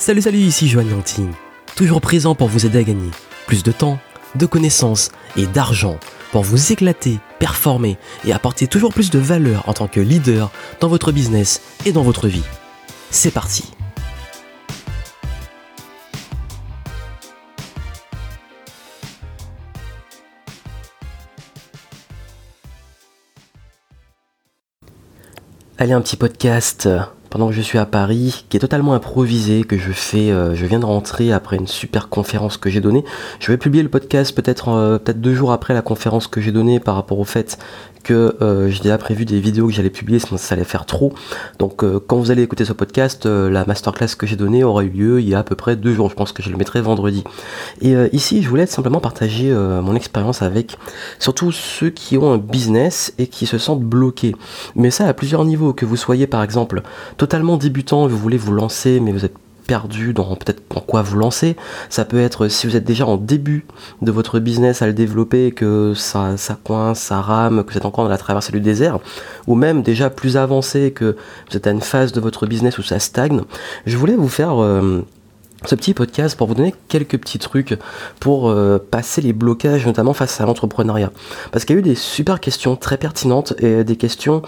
Salut salut, ici Joanne Yangting, toujours présent pour vous aider à gagner plus de temps, de connaissances et d'argent pour vous éclater, performer et apporter toujours plus de valeur en tant que leader dans votre business et dans votre vie. C'est parti. Allez, un petit podcast pendant que je suis à Paris, qui est totalement improvisé, que je fais, euh, je viens de rentrer après une super conférence que j'ai donnée. Je vais publier le podcast peut-être euh, peut-être deux jours après la conférence que j'ai donnée par rapport au fait que euh, j'ai déjà prévu des vidéos que j'allais publier, sinon ça allait faire trop. Donc quand vous allez écouter ce podcast, la masterclass que j'ai donnée aura eu lieu il y a à peu près deux jours. Je pense que je le mettrai vendredi. Et ici, je voulais simplement partager mon expérience avec surtout ceux qui ont un business et qui se sentent bloqués. Mais ça à plusieurs niveaux. Que vous soyez par exemple totalement débutant vous voulez vous lancer, mais vous êtes perdu dans peut-être en quoi vous lancer. Ça peut être si vous êtes déjà en début de votre business à le développer, que ça, ça coince, ça rame, que vous êtes encore dans la traversée du désert, ou même déjà plus avancé, que vous êtes à une phase de votre business où ça stagne. Je voulais vous faire... Euh, ce petit podcast pour vous donner quelques petits trucs pour euh, passer les blocages, notamment face à l'entrepreneuriat. Parce qu'il y a eu des super questions très pertinentes et des questions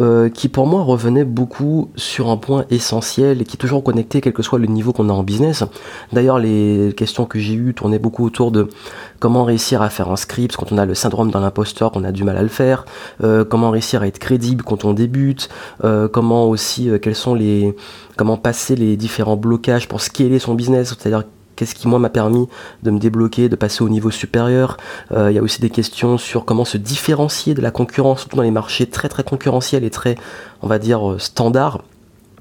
euh, qui pour moi revenaient beaucoup sur un point essentiel et qui est toujours connecté quel que soit le niveau qu'on a en business. D'ailleurs, les questions que j'ai eues tournaient beaucoup autour de comment réussir à faire un script quand on a le syndrome d'un imposteur, qu'on a du mal à le faire, euh, comment réussir à être crédible quand on débute, comment aussi, quels sont les comment passer les différents blocages pour scaler son business, c'est-à-dire qu'est-ce qui moi m'a permis de me débloquer, de passer au niveau supérieur. Euh, il y a aussi des questions sur comment se différencier de la concurrence, surtout dans les marchés très très concurrentiels et très, on va dire, euh, standards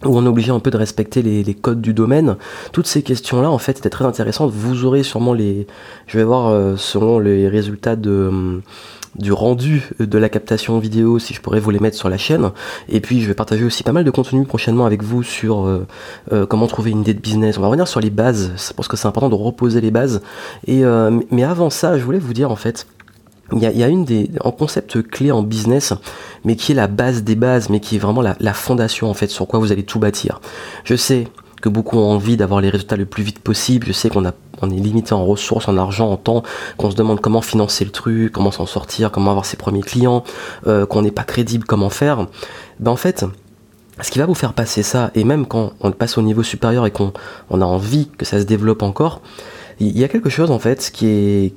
où on obligé un peu de respecter les, codes du domaine. Toutes ces questions-là, en fait, étaient très intéressantes. Vous aurez sûrement les... Je vais voir euh, selon les résultats de... Hum, du rendu de la captation vidéo si je pourrais vous les mettre sur la chaîne. Et puis je vais partager aussi pas mal de contenu prochainement avec vous sur euh, euh, comment trouver une idée de business. On va revenir sur les bases, parce que c'est important de reposer les bases. Et, euh, mais avant ça, je voulais vous dire en fait, il y a, une des un concept clé en business, mais qui est la base des bases, mais qui est vraiment la, fondation en fait sur quoi vous allez tout bâtir. Je sais que beaucoup ont envie d'avoir les résultats le plus vite possible. Je sais qu'on est limité en ressources, en argent, en temps, qu'on se demande comment financer le truc, comment s'en sortir, comment avoir ses premiers clients, euh, qu'on n'est pas crédible, comment faire. Ben en fait, ce qui va vous faire passer ça, et même quand on passe au niveau supérieur et qu'on on a envie que ça se développe encore, il y a quelque chose en fait qui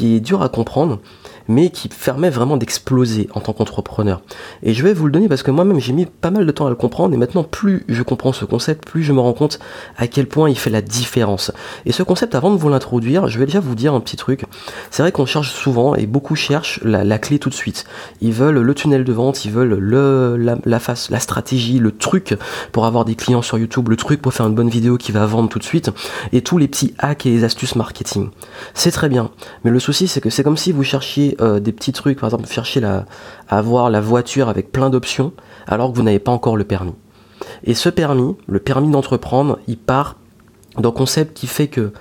est, dur à comprendre, mais qui permet vraiment d'exploser en tant qu'entrepreneur. Et je vais vous le donner parce que moi-même j'ai mis pas mal de temps à le comprendre et maintenant plus je comprends ce concept, plus je me rends compte à quel point il fait la différence. Et ce concept, avant de vous l'introduire, je vais déjà vous dire un petit truc. C'est vrai qu'on cherche souvent et beaucoup cherchent la, clé tout de suite. Ils veulent le tunnel de vente, ils veulent le, la, face, la stratégie, le truc pour avoir des clients sur YouTube, le truc pour faire une bonne vidéo qui va vendre tout de suite et tous les petits hacks et les astuces marketing. C'est très bien. Mais le souci, c'est que c'est comme si vous cherchiez euh, des petits trucs, par exemple chercher à avoir la voiture avec plein d'options alors que vous n'avez pas encore le permis. Et ce permis, le permis d'entreprendre, il part d'un concept qui fait que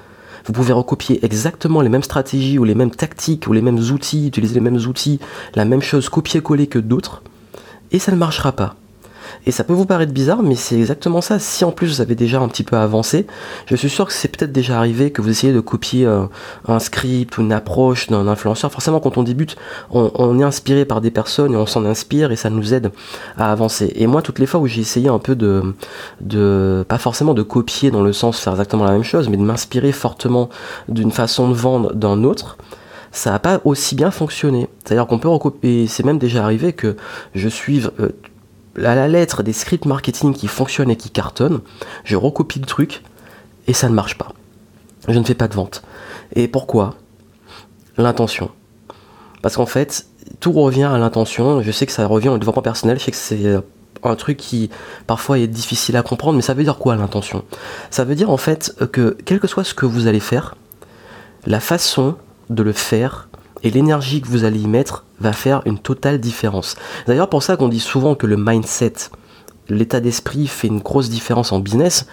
vous pouvez recopier exactement les mêmes stratégies ou les mêmes tactiques ou les mêmes outils, utiliser les mêmes outils, la même chose copier-coller que d'autres, et ça ne marchera pas. Et ça peut vous paraître bizarre, mais c'est exactement ça. Si en plus vous avez déjà un petit peu avancé, je suis sûr que c'est peut-être déjà arrivé que vous essayez de copier euh, un script ou une approche d'un influenceur. Forcément, quand on débute, on, est inspiré par des personnes et on s'en inspire et ça nous aide à avancer. Et moi, toutes les fois où j'ai essayé un peu de, pas forcément de copier dans le sens faire exactement la même chose, mais de m'inspirer fortement d'une façon de vendre d'un autre, ça n'a pas aussi bien fonctionné. C'est-à-dire qu'on peut recopier, c'est même déjà arrivé que je suive euh, à la lettre des scripts marketing qui fonctionnent et qui cartonnent, je recopie le truc et ça ne marche pas. Je ne fais pas de vente. Et pourquoi? L'intention. Parce qu'en fait, tout revient à l'intention. Je sais que ça revient au développement personnel. Je sais que c'est euh, un truc qui parfois est difficile à comprendre, mais ça veut dire quoi l'intention? Ça veut dire en fait que quel que soit ce que vous allez faire, la façon de le faire et l'énergie que vous allez y mettre va faire une totale différence. D'ailleurs, pour ça qu'on dit souvent que le mindset, l'état d'esprit fait une grosse différence en business,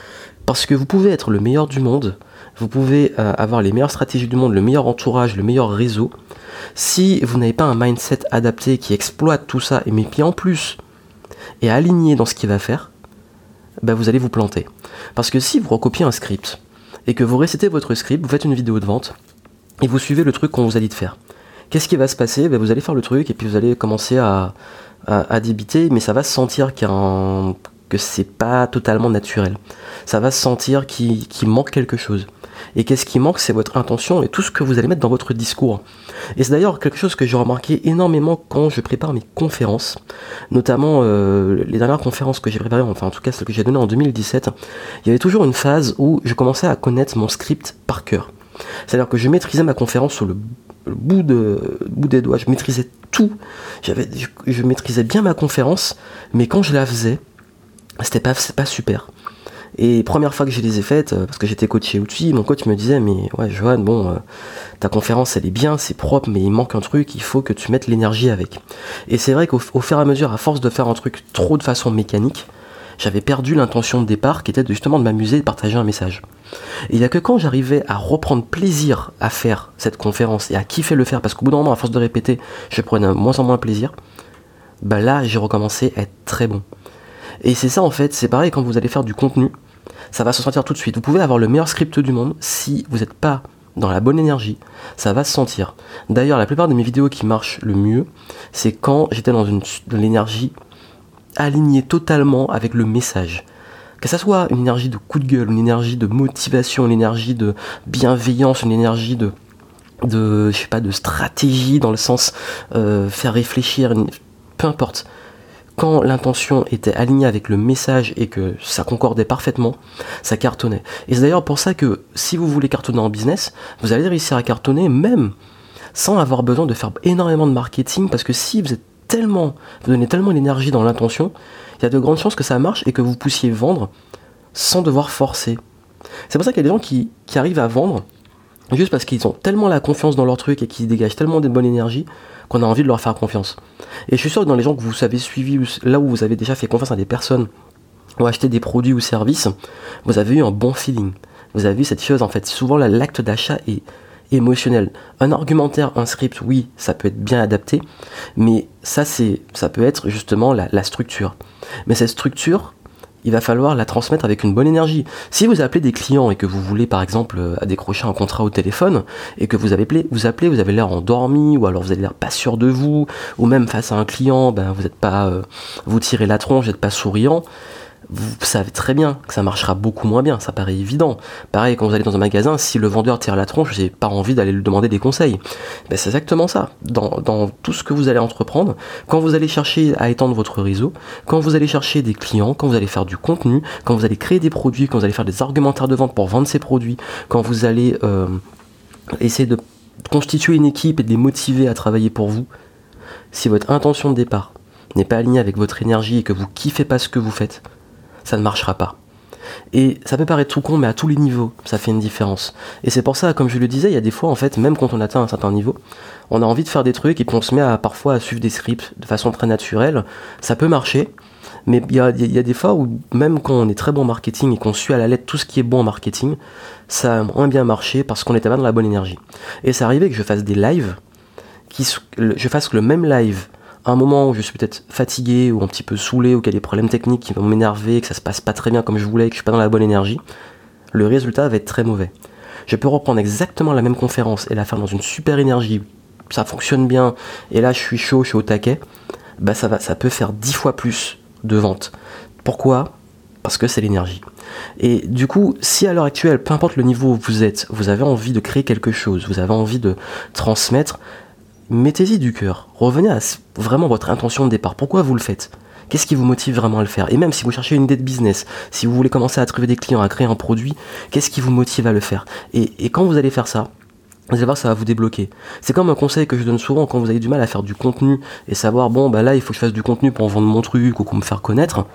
parce que vous pouvez être le meilleur du monde, vous pouvez euh, avoir les meilleures stratégies du monde, le meilleur entourage, le meilleur réseau. Si vous n'avez pas un mindset adapté qui exploite tout ça, mais qui en plus est aligné dans ce qu'il va faire, bah, vous allez vous planter. Parce que si vous recopiez un script et que vous récitez votre script, vous faites une vidéo de vente et vous suivez le truc qu'on vous a dit de faire. Qu'est-ce qui va se passer? Bah, Vous allez faire le truc et puis vous allez commencer à, à, débiter, mais ça va se sentir qu'il que c'est pas totalement naturel. Ça va se sentir qu'il manque quelque chose. Et qu'est-ce qui manque? C'est votre intention et tout ce que vous allez mettre dans votre discours. Et c'est d'ailleurs quelque chose que j'ai remarqué énormément quand je prépare mes conférences, notamment euh, les dernières conférences que j'ai préparées, enfin en tout cas celles que j'ai données en 2017. Il y avait toujours une phase où je commençais à connaître mon script par cœur. C'est-à-dire que je maîtrisais ma conférence sur le, bout, de, bout des doigts, je maîtrisais tout. Je, maîtrisais bien ma conférence, mais quand je la faisais, c'était pas, pas super. Et première fois que je les ai faites, euh, parce que j'étais coaché outils, mon coach me disait mais ouais Johan, bon, euh, ta conférence elle est bien, c'est propre, mais il manque un truc, il faut que tu mettes l'énergie avec. Et c'est vrai qu'au fur et à mesure, à force de faire un truc trop de façon mécanique, j'avais perdu l'intention de départ qui était de, justement de m'amuser et de partager un message. Et il n'y a que quand j'arrivais à reprendre plaisir à faire cette conférence et à kiffer le faire, parce qu'au bout d'un moment, à force de répéter, je prenais moins en moins plaisir, bah là j'ai recommencé à être très bon. Et c'est ça en fait, c'est pareil quand vous allez faire du contenu, ça va se sentir tout de suite. Vous pouvez avoir le meilleur script du monde, si vous n'êtes pas dans la bonne énergie, ça va se sentir. D'ailleurs, la plupart de mes vidéos qui marchent le mieux, c'est quand j'étais dans une l'énergie alignée totalement avec le message. Que ça soit une énergie de coup de gueule, une énergie de motivation, une énergie de bienveillance, une énergie de de je sais pas de stratégie dans le sens euh, faire réfléchir, peu importe quand l'intention était alignée avec le message et que ça concordait parfaitement, ça cartonnait. Et c'est d'ailleurs pour ça que si vous voulez cartonner en business, vous allez réussir à cartonner même sans avoir besoin de faire énormément de marketing parce que si vous êtes tellement, vous donnez tellement d'énergie dans l'intention, il y a de grandes chances que ça marche et que vous puissiez vendre sans devoir forcer. C'est pour ça qu'il y a des gens qui, arrivent à vendre juste parce qu'ils ont tellement la confiance dans leur truc et qu'ils dégagent tellement de bonne énergie qu'on a envie de leur faire confiance. Et je suis sûr que dans les gens que vous avez suivis, là où vous avez déjà fait confiance à des personnes ou acheté des produits ou services, vous avez eu un bon feeling. Vous avez vu cette chose en fait. Souvent l'acte d'achat est émotionnel. Un argumentaire, un script, oui, ça peut être bien adapté, mais ça c'est, ça peut être justement la structure. Mais cette structure, il va falloir la transmettre avec une bonne énergie. Si vous appelez des clients et que vous voulez par exemple euh, décrocher un contrat au téléphone et que vous appelé, vous appelez, vous avez l'air endormi ou alors vous avez l'air pas sûr de vous ou même face à un client, ben vous n'êtes pas, euh, vous tirez la tronche, vous n'êtes pas souriant, vous savez très bien que ça marchera beaucoup moins bien, ça paraît évident. Pareil, quand vous allez dans un magasin, si le vendeur tire la tronche, j'ai pas envie d'aller lui demander des conseils. Ben, c'est exactement ça. Dans, tout ce que vous allez entreprendre, quand vous allez chercher à étendre votre réseau, quand vous allez chercher des clients, quand vous allez faire du contenu, quand vous allez créer des produits, quand vous allez faire des argumentaires de vente pour vendre ces produits, quand vous allez euh, essayer de constituer une équipe et de les motiver à travailler pour vous, si votre intention de départ n'est pas alignée avec votre énergie et que vous kiffez pas ce que vous faites, ça ne marchera pas. Et ça peut paraître tout con, mais à tous les niveaux, ça fait une différence. Et c'est pour ça, comme je le disais, il y a des fois, en fait, même quand on atteint un certain niveau, on a envie de faire des trucs et puis on se met à parfois à suivre des scripts de façon très naturelle. Ça peut marcher, mais il y a, des fois où, même quand on est très bon en marketing et qu'on suit à la lettre tout ce qui est bon en marketing, ça a moins bien marché parce qu'on n'était pas dans la bonne énergie. Et c'est arrivé que je fasse des lives, qui, je fasse le même live un moment où je suis peut-être fatigué ou un petit peu saoulé ou qu'il y a des problèmes techniques qui vont m'énerver, que ça se passe pas très bien comme je voulais, que je suis pas dans la bonne énergie, le résultat va être très mauvais. Je peux reprendre exactement la même conférence et la faire dans une super énergie, ça fonctionne bien, et là je suis chaud, je suis au taquet, bah ça, va, ça peut faire dix fois plus de ventes. Pourquoi? Parce que c'est l'énergie. Et du coup, si à l'heure actuelle, peu importe le niveau où vous êtes, vous avez envie de créer quelque chose, vous avez envie de transmettre, mettez-y du cœur. Revenez à vraiment votre intention de départ. Pourquoi vous le faites? Qu'est-ce qui vous motive vraiment à le faire? Et même si vous cherchez une idée de business, si vous voulez commencer à trouver des clients, à créer un produit, qu'est-ce qui vous motive à le faire? Et, quand vous allez faire ça, vous allez voir, ça va vous débloquer. C'est comme un conseil que je donne souvent quand vous avez du mal à faire du contenu et savoir, bon, bah là, il faut que je fasse du contenu pour vendre mon truc ou pour me faire connaître.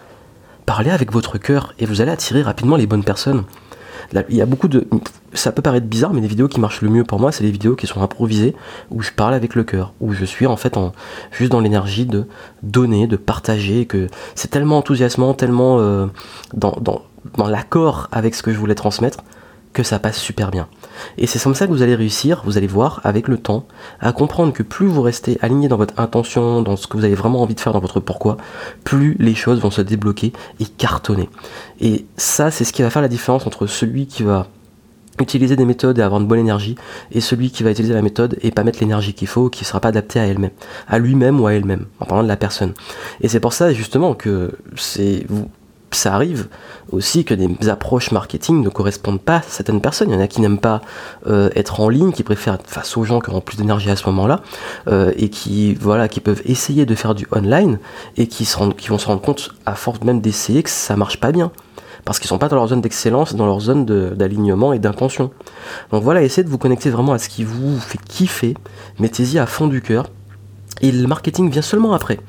Parlez avec votre cœur et vous allez attirer rapidement les bonnes personnes il y a beaucoup de. Ça peut paraître bizarre, mais les vidéos qui marchent le mieux pour moi, c'est les vidéos qui sont improvisées, où je parle avec le cœur, où je suis en fait juste dans l'énergie de donner, de partager, que c'est tellement enthousiasmant, tellement euh, dans l'accord avec ce que je voulais transmettre, que ça passe super bien. Et c'est comme ça que vous allez réussir, vous allez voir avec le temps, à comprendre que plus vous restez aligné dans votre intention, dans ce que vous avez vraiment envie de faire, dans votre pourquoi, plus les choses vont se débloquer et cartonner. Et ça, c'est ce qui va faire la différence entre celui qui va utiliser des méthodes et avoir une bonne énergie, et celui qui va utiliser la méthode et pas mettre l'énergie qu'il faut, qui ne sera pas adapté à elle-même, à lui-même ou à elle-même, en parlant de la personne. Et c'est pour ça justement que c'est ça arrive aussi que des approches marketing ne correspondent pas à certaines personnes. Il y en a qui n'aiment pas euh, être en ligne, qui préfèrent être face aux gens qui auront plus d'énergie à ce moment-là, euh, et qui peuvent essayer de faire du online et qui, vont se rendre compte à force même d'essayer que ça marche pas bien parce qu'ils sont pas dans leur zone d'excellence, dans leur zone d'alignement et d'intention. Donc voilà, essayez de vous connecter vraiment à ce qui vous fait kiffer, mettez-y à fond du cœur, et le marketing vient seulement après.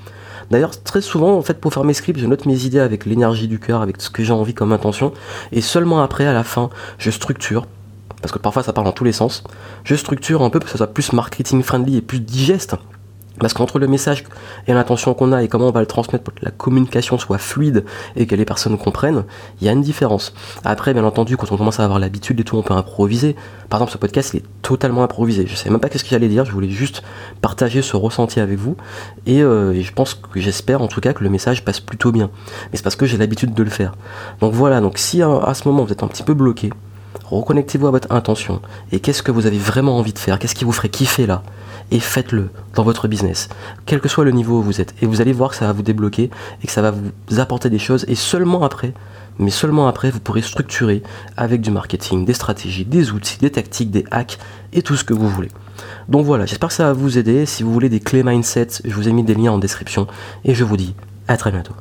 D'ailleurs, très souvent, en fait, pour faire mes scripts, je note mes idées avec l'énergie du cœur, avec ce que j'ai envie comme intention, et seulement après, à la fin, je structure, parce que parfois ça parle dans tous les sens, je structure un peu pour que ça soit plus marketing friendly et plus digeste, parce qu'entre le message et l'intention qu'on a et comment on va le transmettre pour que la communication soit fluide et que les personnes comprennent, il y a une différence. Après, bien entendu, quand on commence à avoir l'habitude et tout, on peut improviser. Par exemple, ce podcast, il est totalement improvisé. Je sais même pas qu'est-ce que j'allais dire, je voulais juste partager ce ressenti avec vous. Et, euh, je pense que j'espère en tout cas que le message passe plutôt bien. Mais c'est parce que j'ai l'habitude de le faire. Donc voilà, donc si à ce moment vous êtes un petit peu bloqué, reconnectez-vous à votre intention. Et qu'est-ce que vous avez vraiment envie de faire? Qu'est-ce qui vous ferait kiffer là? Et faites-le dans votre business, quel que soit le niveau où vous êtes. Et vous allez voir que ça va vous débloquer et que ça va vous apporter des choses. Et seulement après, mais seulement après, vous pourrez structurer avec du marketing, des stratégies, des outils, des tactiques, des hacks et tout ce que vous voulez. Donc voilà, j'espère que ça va vous aider. Si vous voulez des clés mindset, je vous ai mis des liens en description et je vous dis à très bientôt.